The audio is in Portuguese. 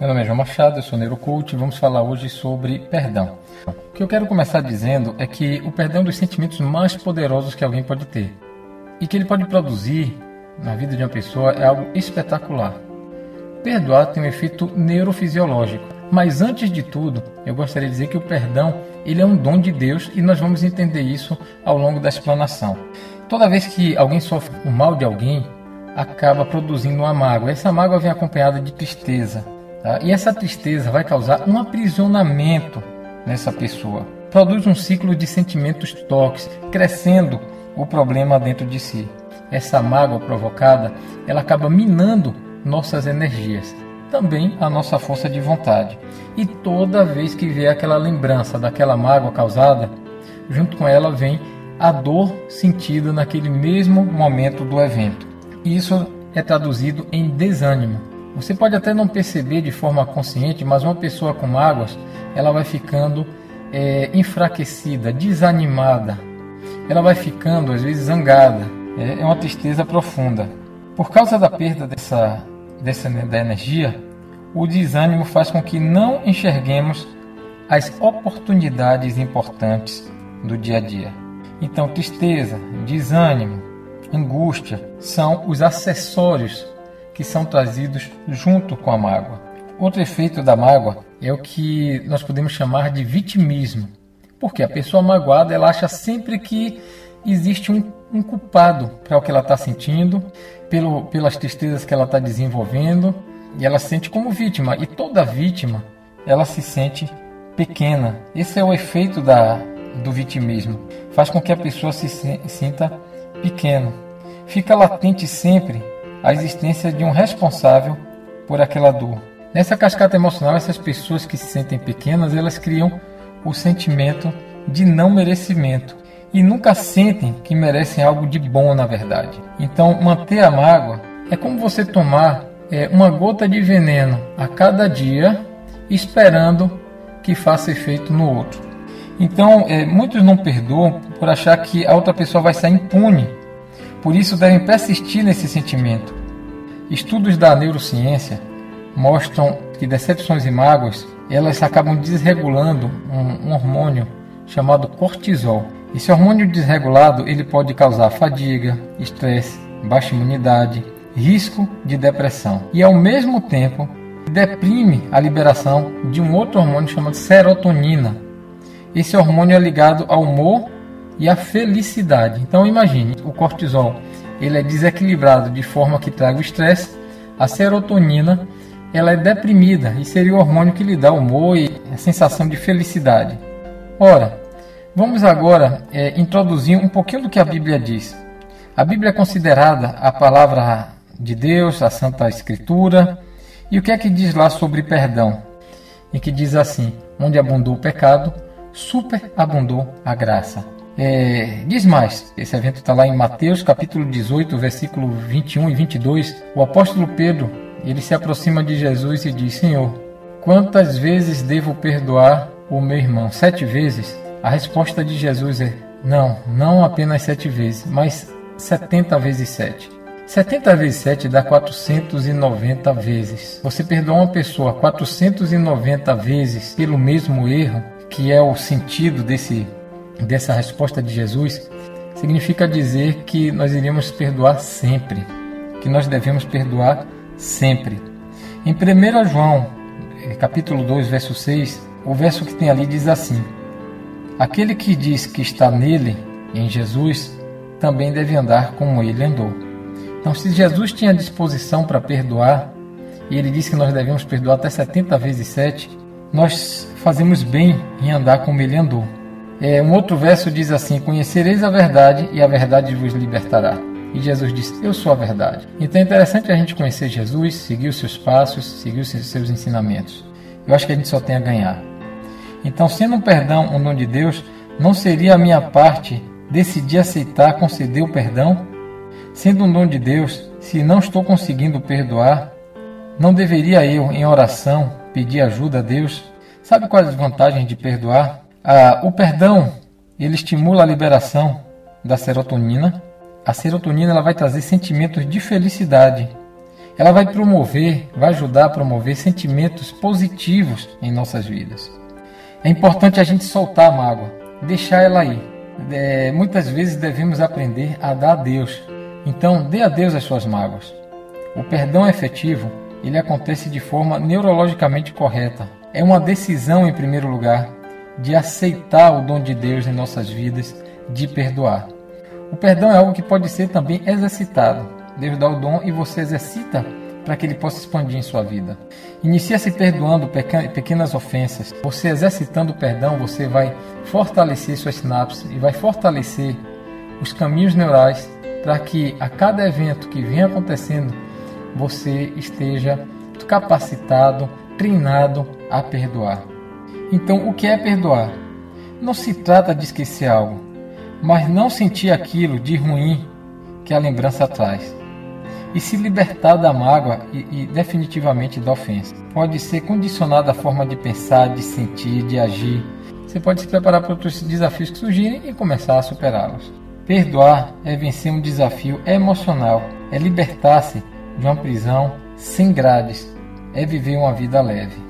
Meu nome é João Machado, eu sou neurocoach e vamos falar hoje sobre perdão. O que eu quero começar dizendo é que o perdão é um dos sentimentos mais poderosos que alguém pode ter e que ele pode produzir na vida de uma pessoa é algo espetacular. Perdoar tem um efeito neurofisiológico, mas antes de tudo, eu gostaria de dizer que o perdão ele é um dom de Deus e nós vamos entender isso ao longo da explanação. Toda vez que alguém sofre o mal de alguém, acaba produzindo uma mágoa. Essa mágoa vem acompanhada de tristeza, Tá? E essa tristeza vai causar um aprisionamento nessa pessoa. Produz um ciclo de sentimentos tóxicos, crescendo o problema dentro de si. Essa mágoa provocada, ela acaba minando nossas energias, também a nossa força de vontade. E toda vez que vier aquela lembrança daquela mágoa causada, junto com ela vem a dor sentida naquele mesmo momento do evento. Isso é traduzido em desânimo. Você pode até não perceber de forma consciente, mas uma pessoa com mágoas, ela vai ficando é, enfraquecida, desanimada, ela vai ficando às vezes zangada. É, é uma tristeza profunda. Por causa da perda dessa, dessa da energia, o desânimo faz com que não enxerguemos as oportunidades importantes do dia a dia. Então, tristeza, desânimo, angústia são os acessórios que são trazidos junto com a mágoa. Outro efeito da mágoa é o que nós podemos chamar de vitimismo, porque a pessoa magoada ela acha sempre que existe um, um culpado para o que ela está sentindo, pelo, pelas tristezas que ela está desenvolvendo, e ela se sente como vítima. E toda vítima ela se sente pequena. Esse é o efeito da, do vitimismo. Faz com que a pessoa se sinta pequeno. Fica latente sempre a existência de um responsável por aquela dor. Nessa cascata emocional, essas pessoas que se sentem pequenas, elas criam o sentimento de não merecimento e nunca sentem que merecem algo de bom na verdade. Então, manter a mágoa é como você tomar é, uma gota de veneno a cada dia, esperando que faça efeito no outro. Então, é, muitos não perdoam por achar que a outra pessoa vai sair impune por isso devem persistir nesse sentimento. Estudos da neurociência mostram que decepções e mágoas elas acabam desregulando um, um hormônio chamado cortisol. Esse hormônio desregulado ele pode causar fadiga, estresse, baixa imunidade, risco de depressão e ao mesmo tempo deprime a liberação de um outro hormônio chamado serotonina. Esse hormônio é ligado ao humor e a felicidade. Então imagine, o cortisol ele é desequilibrado de forma que traga o estresse, a serotonina ela é deprimida e seria o hormônio que lhe dá humor e a sensação de felicidade. Ora, vamos agora é, introduzir um pouquinho do que a Bíblia diz. A Bíblia é considerada a palavra de Deus, a Santa Escritura, e o que é que diz lá sobre perdão? E que diz assim: onde abundou o pecado, superabundou a graça. É, diz mais, esse evento está lá em Mateus capítulo 18, versículo 21 e 22. O apóstolo Pedro ele se aproxima de Jesus e diz: Senhor, quantas vezes devo perdoar o meu irmão? Sete vezes? A resposta de Jesus é: Não, não apenas sete vezes, mas setenta vezes sete. 70 vezes 7 dá 490 vezes. Você perdoa uma pessoa 490 vezes pelo mesmo erro, que é o sentido desse dessa resposta de Jesus significa dizer que nós iríamos perdoar sempre, que nós devemos perdoar sempre. Em 1 João, eh, capítulo 2, verso 6, o verso que tem ali diz assim: Aquele que diz que está nele, em Jesus, também deve andar como ele andou. Então, se Jesus tinha disposição para perdoar, e ele disse que nós devemos perdoar até 70 vezes 7, nós fazemos bem em andar como ele andou. É, um outro verso diz assim: Conhecereis a verdade e a verdade vos libertará. E Jesus disse: Eu sou a verdade. Então é interessante a gente conhecer Jesus, seguir os seus passos, seguir os seus ensinamentos. Eu acho que a gente só tem a ganhar. Então, sendo um perdão um dom de Deus, não seria a minha parte decidir aceitar, conceder o perdão? Sendo um dom de Deus, se não estou conseguindo perdoar, não deveria eu, em oração, pedir ajuda a Deus? Sabe quais as vantagens de perdoar? Ah, o perdão ele estimula a liberação da serotonina. A serotonina ela vai trazer sentimentos de felicidade. ela vai promover, vai ajudar a promover sentimentos positivos em nossas vidas. É importante a gente soltar a mágoa, deixar ela aí. É, muitas vezes devemos aprender a dar a Deus. Então, dê a Deus as suas mágoas. O perdão efetivo, ele acontece de forma neurologicamente correta. É uma decisão, em primeiro lugar, de aceitar o dom de Deus em nossas vidas, de perdoar. O perdão é algo que pode ser também exercitado. Deus dá o dom e você exercita para que ele possa expandir em sua vida. Inicia se perdoando pequenas ofensas. Você exercitando o perdão, você vai fortalecer suas sinapses e vai fortalecer os caminhos neurais para que a cada evento que vem acontecendo, você esteja capacitado, treinado a perdoar. Então, o que é perdoar? Não se trata de esquecer algo, mas não sentir aquilo de ruim que a lembrança traz. E se libertar da mágoa e, e definitivamente da ofensa. Pode ser condicionada a forma de pensar, de sentir, de agir. Você pode se preparar para outros desafios que surgirem e começar a superá-los. Perdoar é vencer um desafio emocional, é libertar-se de uma prisão sem grades, é viver uma vida leve.